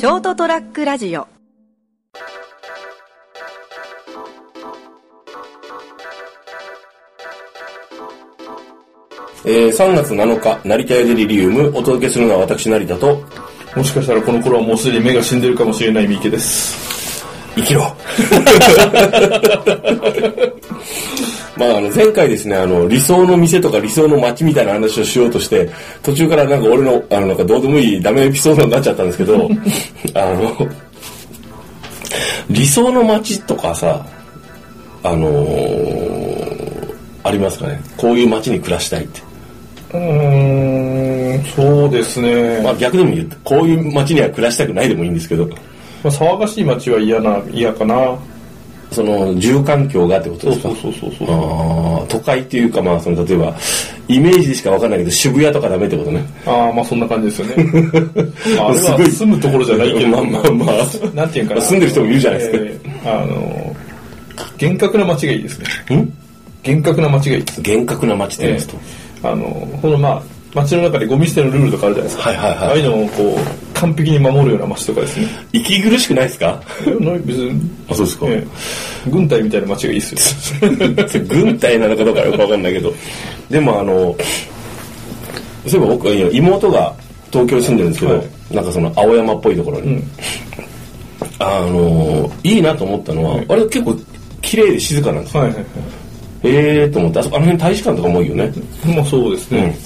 ショートトラックラジオ。えー、3月7日、成田屋デリリウム、お届けするのは私、成田と、もしかしたらこの頃はもうすでに目が死んでるかもしれない三池です。生きろ まあ、あの、前回ですね、あの、理想の店とか理想の街みたいな話をしようとして、途中からなんか俺の、あの、なんかどうでもいいダメエピソードになっちゃったんですけど、あの、理想の街とかさ、あのーありますかね？こういう街に暮らしたいって。うーん、そうですね。まあ逆でも言うと、こういう街には暮らしたくないでもいいんですけど、まあ、騒がしい街は嫌な、嫌かな。その、住環境がってことですか？そうそうそうそう都会っていうか、まあ、その、例えば、イメージでしかわかんないけど、渋谷とかダメってことね。ああ、まあそんな感じですよね。まあ、あれすごはい住むところじゃないけど、まあまあまあ、なんていうかな。住んでる人もいるじゃないですか。えーあの、厳格な街がいいですね。ん？厳格な街がいいです。厳格な街って言いますと。あの、このまあ、街の中でゴミ捨てのルールとかあるじゃないですか。はいはいはいああいうのをこう、完璧に守るような街とかですね。息苦しくないですか？別に、あ、そうですか。ええ軍隊みたいな街がいいっすよ。軍隊なのかどうかよくわかんないけど。でもあの、そういえば僕は妹が東京に住んでるんですけど、はいなんかその青山っぽいところに、あの、いいなと思ったのは、あれ結構綺麗で静かなんですよ。はいはいはい。ええーと思って、あそこあの辺大使館とかも多いよね。まあそうですうんね。。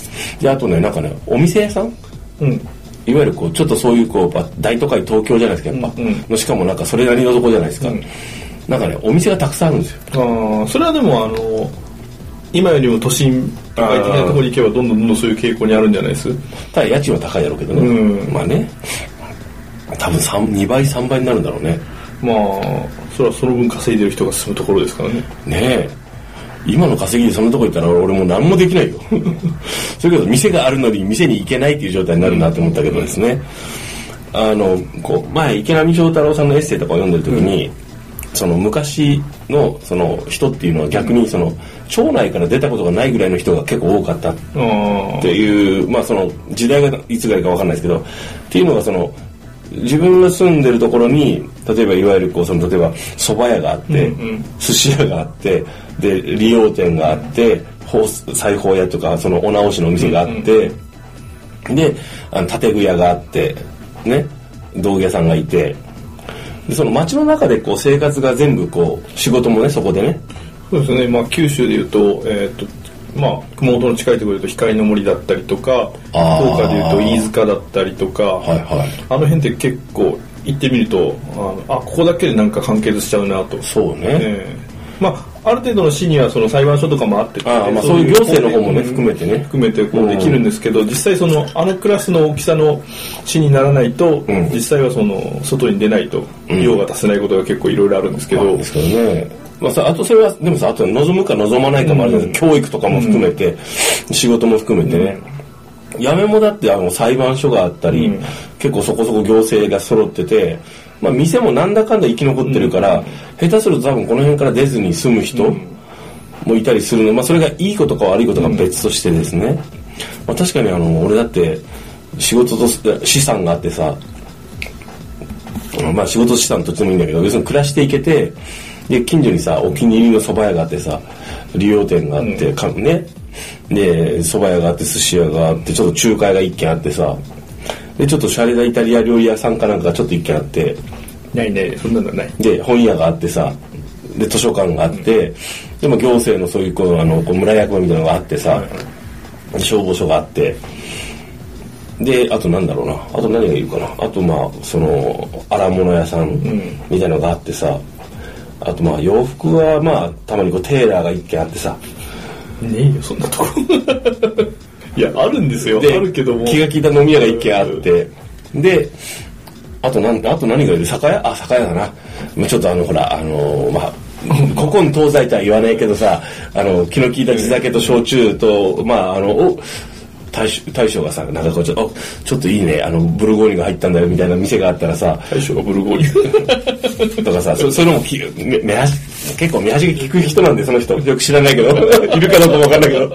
で、あとね、なんかね、お店屋さんうん。いわゆるこう、ちょっとそういうこう、ば大都会東京じゃないですか、やっぱ。うんうんのしかもなんかそれなりのとこじゃないですか。うんなんかね、お店がたくさんあるんですよ。ああ、それはでもあの、今よりも都心都会的なところに行けばどんどんどんどんそういう傾向にあるんじゃないです？ただ家賃は高いだろうけどね。うんまあね。多分三2倍、3倍になるんだろうね。まあ、それはその分稼いでる人が住むところですからね。ねえ。今の稼ぎでそんなとこ行ったら俺もう何もできないよ。それけど店があるのに店に行けないっていう状態になるなと思ったけどですね。あの、こう、前池波正太郎さんのエッセイとかを読んでる時に、その昔のその人っていうのは逆にその町内から出たことがないぐらいの人が結構多かったっ。ていう、まあその時代がいつぐらいかわかんないですけど、っていうのがその、自分が住んでるところに、例えばいわゆるこう、その例えば蕎麦屋があって、うんうん。寿司屋があって、で、利用店があって、包裁縫屋とか、そのお直しのお店があって、で、あの建具屋があって、ね、道具屋さんがいて、でその街の中でこう生活が全部こう、仕事もね、そこでね、そうですね。まあ、九州でいうと、えっ、と、まあ、熊本の近いところでいうと光の森だったりとか、福岡でいうと飯塚だったりとか、はいはい。あの辺って結構行ってみると、あのあ、ここだけでなんか完結しちゃうなと。そうね。ええまあ、ある程度の市にはその裁判所とかもあってああまあそういう行政の方もね含めてね含めてこうできるんですけど、実際そのあのクラスの大きさの市にならないと、ん実際はその外に出ないと用が足せないことが結構いろいろあるんですけど、なんですけどね。まあさ、あとそれは、でもさ、あと望むか望まないかもあるじゃないですか。教育とかも含めて、仕事も含めてね。やめもだってあの裁判所があったり、うん結構そこそこ行政が揃ってて、まあ店もなんだかんだ生き残ってるから、下手すると多分この辺から出ずに住む人もいたりするの。まあそれがいいことか悪いことか別としてですね。まあ確かにあの、俺だって仕事と資産があってさ、まあ仕事資産とってもいいんだけど、要するに暮らしていけて、で、近所にさ、お気に入りの蕎麦屋があってさ、利用店があって、かね、で、蕎麦屋があって、寿司屋があって、ちょっと仲介が一軒あってさ、で、ちょっとシャレなイタリア料理屋さんかなんかがちょっと一軒あって、ないない、そんなのはない。で、本屋があってさ、で、図書館があって、でも行政のそういう、こう、あの、こう村役場みたいなのがあってさ、で消防署があって、で、あとなんだろうな、あと何がいるかな、あとまあ、その、荒物屋さん。みたいなのがあってさ、あとまあ、洋服はまあ、たまにこう、テーラーが一軒あってさ、ねえよ、そんなとこ。いや、あるんですよ。あでるけども。気が利いた飲み屋が一軒あって、で、あとなん、あと何がいる？酒屋？あ、酒屋だな。まあちょっとあの、ほら、あのーまあ、古今東西とは言わないけどさ、あの、気の利いた地酒と焼酎と、まあ、あの、お大将大将がさ、なんかこうちょっと、おちょっといいね、あの、ブルゴーニュが入ったんだよみたいな店があったらさ、大将がブルゴーニュ？とかさ、そそういうのもきめ目端結構目端が利く人なんで、その人。よく知らないけど。いるかどうかもわかんないけど。い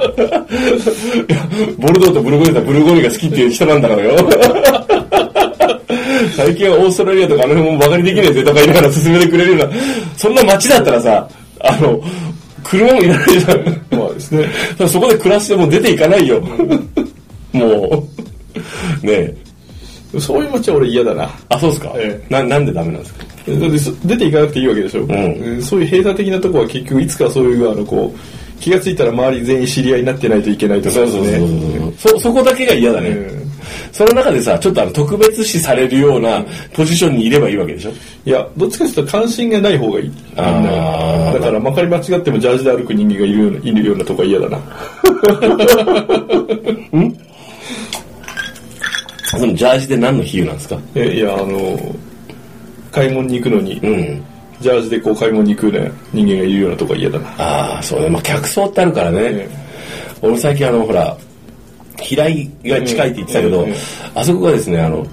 やボルドーとブルゴーニュだブルゴーニュが好きっていう人なんだからよ。最近はオーストラリアとかあの辺もバカにできねえぜとか言いながら進めてくれるような、そんな街だったらさ、あの、車もいらないじゃん。まあですね。そこで暮らしても出ていかないよ。もう。ねえ。そういう街は俺嫌だな。あ、そうですか、えな、なんでダメなんですか？だってそ出ていかなくていいわけでしょ？んそういう閉鎖的なとこは結局いつかそういう、あの、こう、気がついたら周り全員知り合いになってないといけないとかですそうそうそうね。そう。そ、そこだけが嫌だね。うんその中でさ、ちょっとあの特別視されるようなポジションにいればいいわけでしょ？いや、どっちかというと関心がない方がいい。あだから、まかり間違ってもジャージで歩く人間がいるようないるようなとこは嫌だな。そのジャージで何の比喩なんですか？えいや、あの、買い物に行くのに、うん。ジャージでこう買い物に行くね、人間がいるようなとこは嫌だな。ああ、そうね。まあ、客層ってあるからね。え俺最近あの、ほら、平井が近いって言ってたけど、うんうんあそこがですね、あの、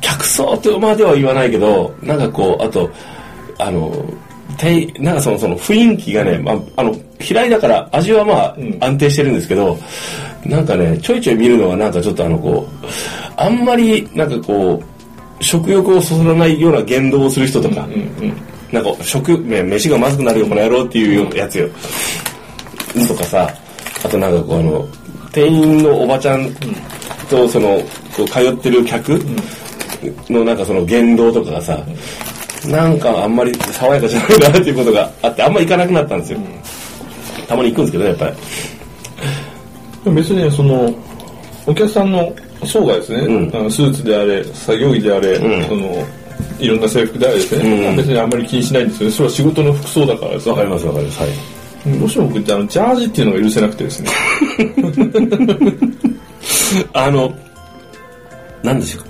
客層とまでは言わないけど、なんかこう、あと、あの、なんかそのその雰囲気がね、まあ、あの、平井だから味はまあん安定してるんですけど、なんかね、ちょいちょい見るのはなんかちょっとあのこう、あんまりなんかこう、食欲をそそらないような言動をする人とか、うんうん。なんか食、ね、飯がまずくなるよ、この野郎っていうやつよ。とかさ、あとなんかこうあの、店員のおばちゃんとその、通ってる客のなんかその言動とかがさ、なんかあんまり爽やかじゃないなっていうことがあって、あんま行かなくなったんですよ。たまに行くんですけどね、やっぱり。別にねそのお客さんの層がですね、うん。あのスーツであれ作業着であれ、うん。そのいろんな制服であれですね、うん。別にあんまり気にしないんですよ。ねそれは仕事の服装だからですわかりますわかります。はい。どうしても僕ってあのジャージっていうのが許せなくてですね。あの、なんでしょ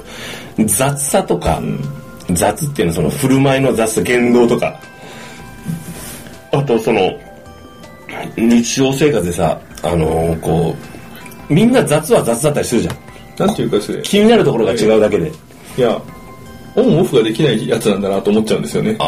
う。雑さとか、雑っていうのはその振る舞いの雑さ、言動とか、あとその、日常生活でさ、あのーこう、みんな雑は雑だったりするじゃん。なんていうかですね気になるところが違うだけで。いやオンオフができないやつなんだなと思っちゃうんですよねあ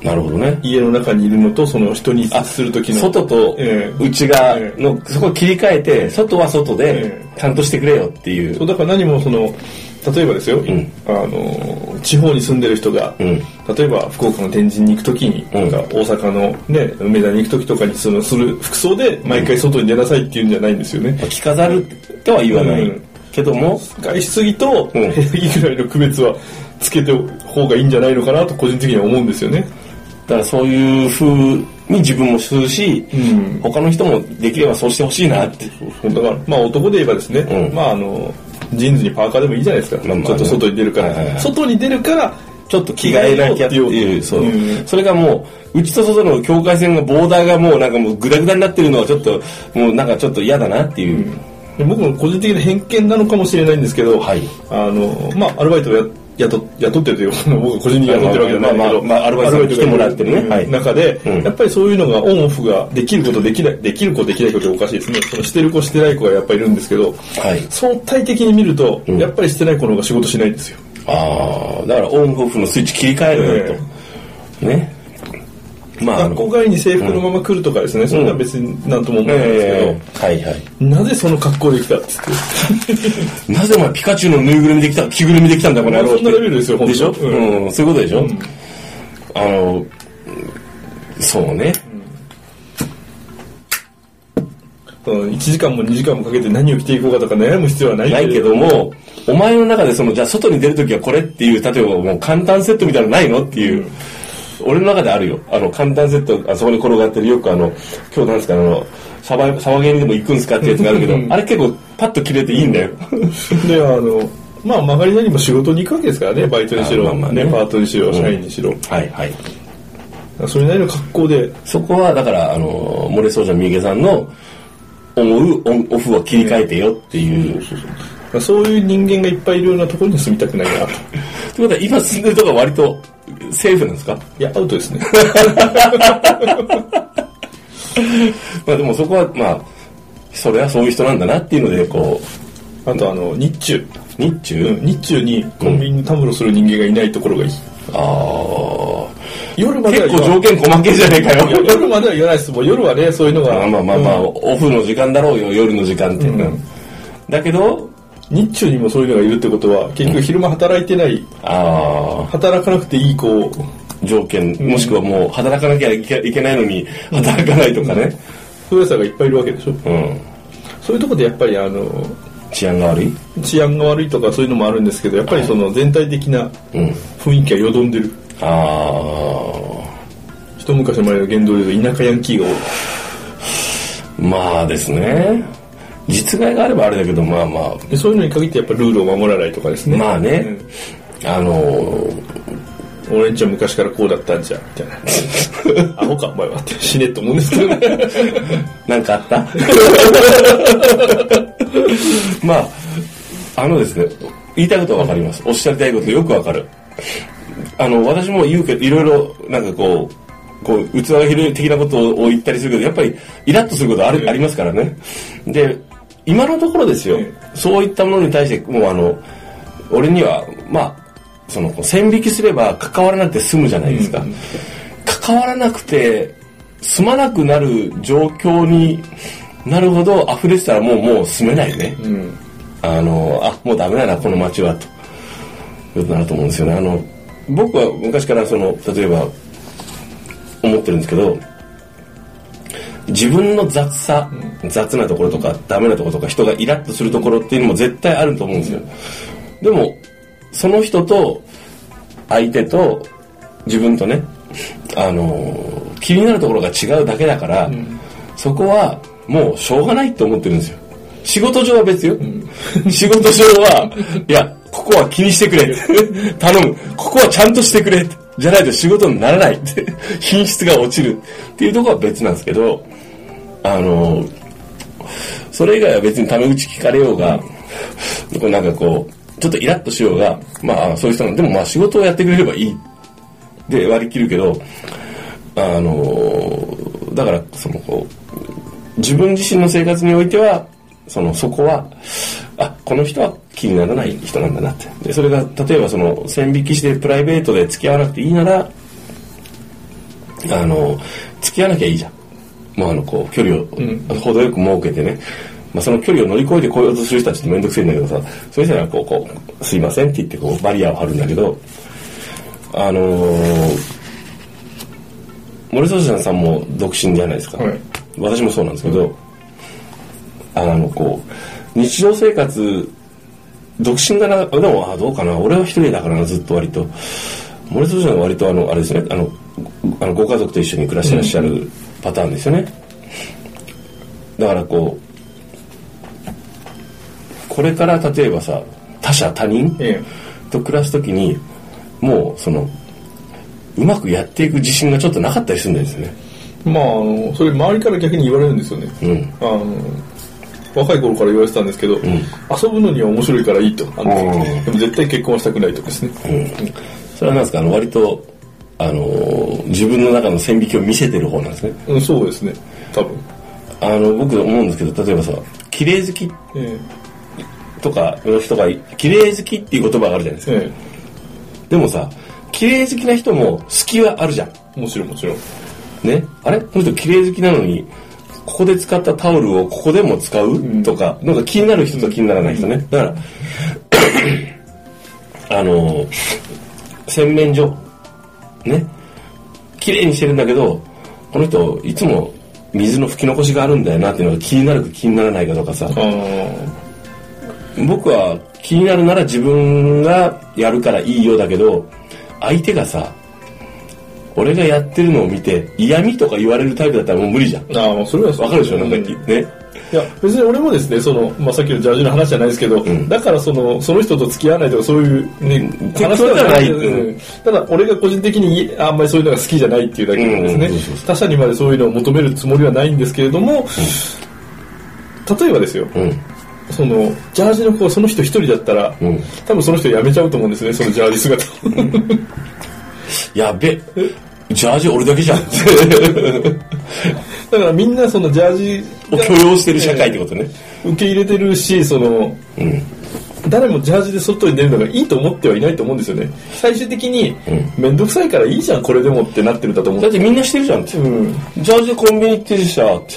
ー、なるほどね。家の中にいるのとその人に接する時の外とええ内側の、そこを切り替えて、外は外でえ、ちゃんとしてくれよっていう。そうだから何もその例えばですよ、ん。あの地方に住んでる人が、うん。例えば福岡の天神に行く時に、うん。なんか大阪のね梅田に行く時とかにそのする服装で毎回外に出なさいっていうんじゃないんですよね、着飾るとは言わないうん。けども、外出着とうん。部屋着ぐらいの区別はつけて方がいいんじゃないのかなと個人的には思うんですよね。だからそういう風に自分もするし、うん。他の人もできればそうしてほしいなって。だからまあ男で言えばですね、うん。まああのジーンズにパーカーでもいいじゃないですか、まあまあね。ちょっと外に出るから、はいはいはい外に出るからちょっと着替えなきゃっていう、そう。うん。それがもう、内と外の境界線が、ボーダーがもう。なんかもう。グダグダになってるのはちょっと、もう。なんかちょっと嫌だなっていう。で僕の個人的な偏見なのかもしれないんですけど、はいあのまあアルバイトをや雇雇ってるというか僕が個人的に雇ってるわけじゃないけど、まあまあまあアルバイトに来てもらってるねうんはい。中で、うん。やっぱりそういうのがオンオフができることできないできる子できない子っておかしいですね。そのしてる子してない子がやっぱりいるんですけどはい。相対的に見ると、ん。やっぱりしてない子の方が仕事しないんですよああ、だからオンオフのスイッチ切り替えるよと。ね。まあ、学校帰りに制服のまま来るとかですね、それは別になんとも思わないんですけど、えーはいはい。なぜその格好で来たっつって。なぜお前ピカチュウのぬいぐるみできた、着ぐるみできたんだ、この野郎って。そんなレベルですよでしょ、ううんん、そういうことでしょ、あの、そうね。1時間も2時間もかけて何を着ていこうかとか悩む必要はないないけども、お前の中でその、じゃあ外に出るときはこれっていう、例えばもう簡単セットみたいなのないの？っていう、俺の中であるよ。あの、簡単セット、あそこに転がってるよくあの、今日なんですか、あの、サバ、サバゲーにでも行くんですかってやつがあるけど、あれ結構パッと切れていいんだよ。であのまあ曲がりなりも仕事に行くわけですからねバイトにしろ、あまあまあねね、パートにしろ社員にしろ、はいはい。それなりの格好でそこは、だから、あの、漏れそうじゃん三池さんの思うオンオフを切り替えてよっていう。そういう人間がいっぱいいるようなところに住みたくないなとということは、今住んでるとこは割とセーフなんですか？いやアウトですね。まあでもそこは、まあ、それはそういう人なんだなっていうので、こあとあの日中、う、日中、うん日中にコンビニにたむろする人間がいないところがいい。ああ、夜までは結構条件細けじゃねえかよ。夜までは言わないです。もう夜はねそういうのが。まあまあまあまあ、うん。オフの時間だろうよ、夜の時間って。いうのは。うん。だけど、日中にもそういうのがいるってことは結局昼間働いてない、あ働かなくていい子あ、条件、もしくはもう働かなきゃいけないのに働かないとかね。そういうやつらがいっぱいいるわけでしょうん。そういうところでやっぱりあの治安が悪い？治安が悪いとかそういうのもあるんですけどやっぱりその全体的なうん。雰囲気がよどんでるあ一昔前の言動で言うと田舎ヤンキーが多いあ、まあですね。実害があればあれだけど、まあまあ、でそういうのに限ってやっぱルールを守らないとかですね。まあね。あのーうん俺んちは昔からこうだったんじゃみたいな。アホかお前は。って死ねと思うんですけど。ね なんかあった？まあ、あのですね、言いたいことはわかります。おっしゃりたいことよくわかる。あの、私も言うけど、いろいろ、なんかこう、こう、器が広い的なことを言ったりするけど、やっぱり、イラッとすることある、ありますからね。で、今のところですよ、そういったものに対して、もうあの、俺には、まあ、その、線引きすれば関わらなくて済むじゃないですか。関わらなくて、住まなくなる状況になるほど溢れてたらもう、もう住めないね。うんあの、あ、もうダメだな、この街は、と。いうことになると思うんですよね。あの、僕は昔からその、例えば、思ってるんですけど、自分の雑さ、雑なところとか、ダメなところとか、人がイラッとするところっていうのも絶対あると思うんですよ。でも、その人と、相手と、自分とね、あの、気になるところが違うだけだから、そこはもうしょうがないって思ってるんですよ。仕事上は別よ。仕事上は、いや、ここは気にしてくれ。頼む。ここはちゃんとしてくれ。じゃないと仕事にならないって。品質が落ちる。っていうとこは別なんですけど、あの、それ以外は別にタメ口聞かれようが、これなんかこう、ちょっとイラッとしようが、まあそういう人なんでもまあ仕事をやってくれればいい。で割り切るけど、あの、だからそのこう、自分自身の生活においては、その、そこは、あ、この人は気にならない人なんだなって。で、それが、例えばその、線引きしてプライベートで付き合わなくていいなら、あの、付き合わなきゃいいじゃん。もうあの、こう、距離を、程よく設けてね。まあ、その距離を乗り越えて来ようとする人たちってめんどくせえんだけどさ、そういう人はこう、こう、すいませんって言って、こう、バリアを張るんだけど、あのー、森聡さんも独身じゃないですか。はい私もそうなんですけど、あの、こう、日常生活、独身がな、でも、あ、どうかな、俺は一人だからな、ずっと割と。森聡さんは割と、あの、あれですね、あの、あのご家族と一緒に暮らしてらっしゃるパターンですよね。だからこう、これから例えばさ、他者、他人えと暮らすときに、もう、その、うまくやっていく自信がちょっとなかったりするんですね。えまああのそれ周りから逆に言われるんですよね、うん。あの若い頃から言われてたんですけど、遊ぶのには面白いからいいとあのうん。でも絶対結婚はしたくないとかですね、それはなんですか、あの、割と、あのー、自分の中の線引きを見せてる方なんですね？うん、そうですね。多分、あの、僕思うんですけど、例えばさ、綺麗好きえとかの人が、綺麗好きっていう言葉があるじゃないですか。ええ。でもさ、綺麗好きな人も好きはあるじゃん。えもちろんもちろん。ね、あれ？この人綺麗好きなのにここで使ったタオルをここでも使う、とかなんか気になる人と気にならない人ね、だから あの洗面所ね。綺麗にしてるんだけどこの人いつも水の拭き残しがあるんだよなっていうのが気になるか気にならないかとかさ。僕は気になるなら自分がやるからいいよだけど相手がさ俺がやってるのを見て嫌味とか言われるタイプだったらもう無理じゃん。ああまあそれはわかるでしょ？なんか、うんね。いや別に俺もですねその、まあ、さっきのジャージの話じゃないですけど、ん。だからそのその人と付き合わないとかそういう、ね、結話ではない。うん。ただ俺が個人的にいあんまりそういうのが好きじゃないっていうだけなんですね、他者にまでそういうのを求めるつもりはないんですけれども、例えばですよ。うん。そのジャージの子がその人一人だったら、うん。多分その人辞めちゃうと思うんですねそのジャージ姿をやべジャージ俺だけじゃんだからみんなそのジャージを許容してる社会ってことね、受け入れてるしそのうん。誰もジャージで外に出るのがいいと思ってはいないと思うんですよね。最終的に面倒くさいからいいじゃんこれでもってなってるんだと思う。だってみんなしてるじゃんって、うん。ジャージでコンビニ行ってるしさって。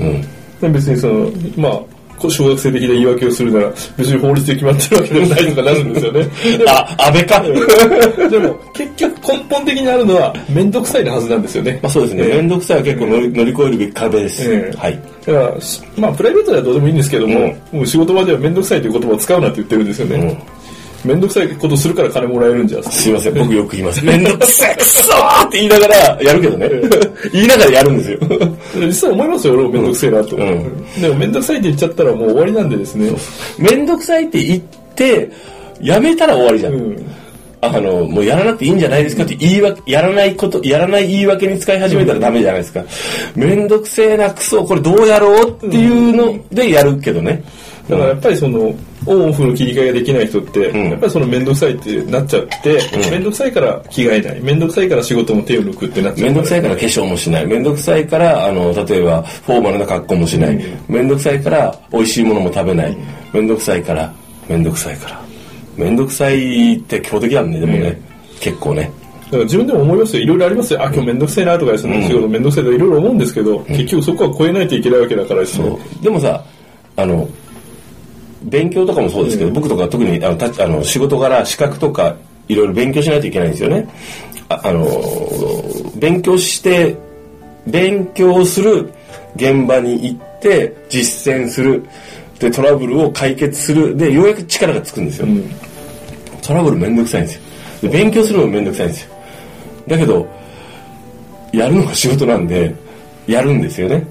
うん。で別にそのまあこう小学生的な言い訳をするなら別に法律で決まってるわけでもないとかなるんですよねあ、安倍か？でも結局根本的にあるのは面倒くさいなはずなんですよねまあそうですね。面倒くさいは結構乗り乗り越えるべき壁です。ええはい。だからしまあプライベートではどうでもいいんですけども、もう仕事場では面倒くさいという言葉を使うなって言ってるんですよね、面倒くさいことするから金もらえるんじゃすいません、僕よく言います。めんどくさい、くそーって言いながらやるけどね。言いながらやるんですよ。実際思いますよ俺も面倒くせえなと、うんでも面倒くさいって言っちゃったらもう終わりなんでですねめんどくさいって言って、やめたら終わりじゃん。うんあの、もうやらなくていいんじゃないですかって言い訳、やらないこと、やらない言い訳に使い始めたらダメじゃないですか。めんどくせえな、クソ、これどうやろうっていうのでやるけどね。だからやっぱりそのオンオフの切り替えができない人って、ん。やっぱりその面倒くさいってなっちゃって、面倒くさいから着替えない。面倒くさいから仕事も手を抜くってなっちゃう。めんどくさいから化粧もしない。めんどくさいから、あの、例えば、フォーマルな格好もしない。めん。どくさいから、美味しいものも食べない。めんどくさいから、めんどくさいから。めんどくさいって強敵なんね、でもね。結構ね。だから自分でも思いますよ。いろいろありますよ。あ今日面倒くさいなとかですね、仕事面倒くさいとかいろいろ思うんですけど、結局そこは超えないといけないわけだからですね。でもさ、あの、勉強とかもそうですけど、僕とか特にあのたあの仕事柄資格とかいろいろ勉強しないといけないんですよね。ああの、勉強して、勉強する現場に行って実践する。で、トラブルを解決する。で、ようやく力がつくんですよ。んトラブルめんどくさいんですよ。で勉強するのもめんどくさいんですよ。だけど、やるのが仕事なんで、やるんですよね。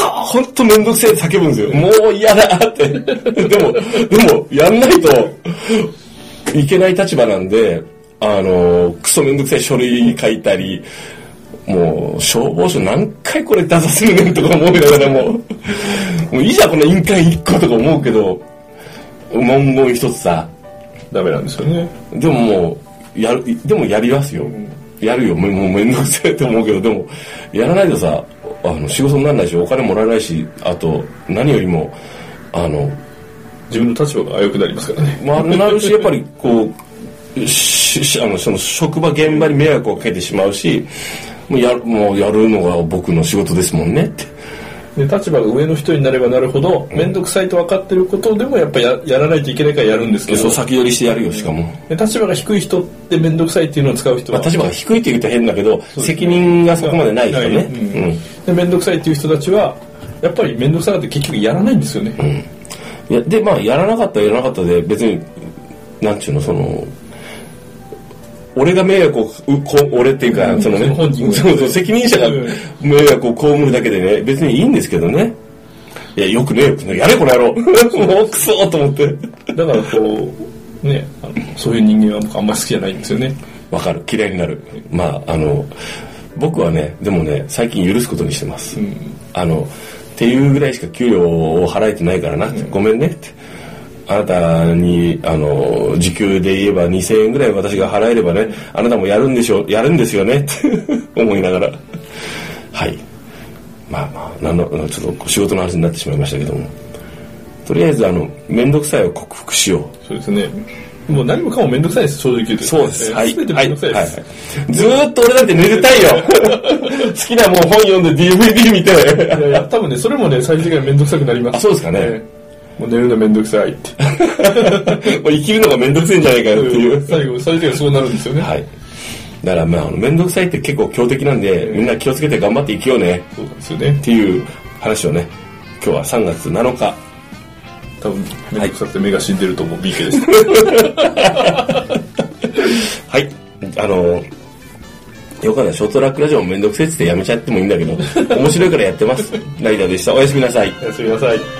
そほんとめんどくせえって叫ぶんですよ。もう嫌だって。でも、でも、やんないといけない立場なんで、あの、クソめんどくさい書類書いたり、もう、消防署何回これ出させるねんとか思いながらも、もういいじゃん、この印鑑一個とか思うけど、文言一つさ、ダメなんですよねでももう、やる、でもやりますよ。やるよ。もうもうめんどくせえって思うけど、でも、やらないとさ、あの、仕事にならないし、お金もらえないし、あと、何よりも、あの、自分の立場が危うくなりますからねまあ、なるし、やっぱりこう、ししあの、その職場現場に迷惑をかけてしまうし、もうやる、もうやるのが僕の仕事ですもんねって。で立場が上の人になればなるほど面倒くさいと分かってることでもやっぱややらないといけないからやるんですけど。そう先取りしてやるよ、しかも。で立場が低い人って面倒くさいっていうのを使う人は、まあ、立場が低いって言うと変だけど、責任がそこまでない人ね。うん。うん。で面倒くさいっていう人たちはやっぱり面倒くさがって結局やらないんですよね、いやでまあやらなかったらやらなかったで別になんちゅうのその俺が迷惑をうこ俺っていうか、うん。そのねそうそう責任者がうん。迷惑を被るだけでね別にいいんですけどね。いやよくねえよやれこの野郎。もうクソと思って。だからこうねあのそういう人間は僕あんまり好きじゃないんですよね。わかる。嫌いになる。まああの僕はねでもね最近許すことにしてます、あのっていうぐらいしか給料を払えてないからな、ごめんねってあなたにあの時給で言えば2000円ぐらい私が払えればねあなたもやるんでしょやるんですよねって 思いながらはいまあまあなんのちょっと仕事の話になってしまいましたけどもとりあえずあの面倒くさいを克服しようそうですねもう何もかも面倒くさいです正直言うとそうです。はい。全てはい。面倒くさいです、はいずーっと俺だって寝てたいよ。好きなもん本読んで DVD 見て。いやいや多分ねそれもね最終的には面倒くさくなりますあ、そうですかね。ええもう寝るの面倒くさいって もう生きるのがめんどくせえんじゃないかよっていう。最後最終的にはそうなるんですよね、はい。だからまあ、めんどくさいって結構強敵なんで、みんな気をつけて頑張って生きようね。そうですよねっていう話をね、今日は3月7日。多分面倒くさくて目が死んでると思う BK でした はい。あの、よかったショートラックラジオもめんどくせえってやめちゃってもいいんだけど、面白いからやってます。ライダーでした。おやすみなさい。おやすみなさい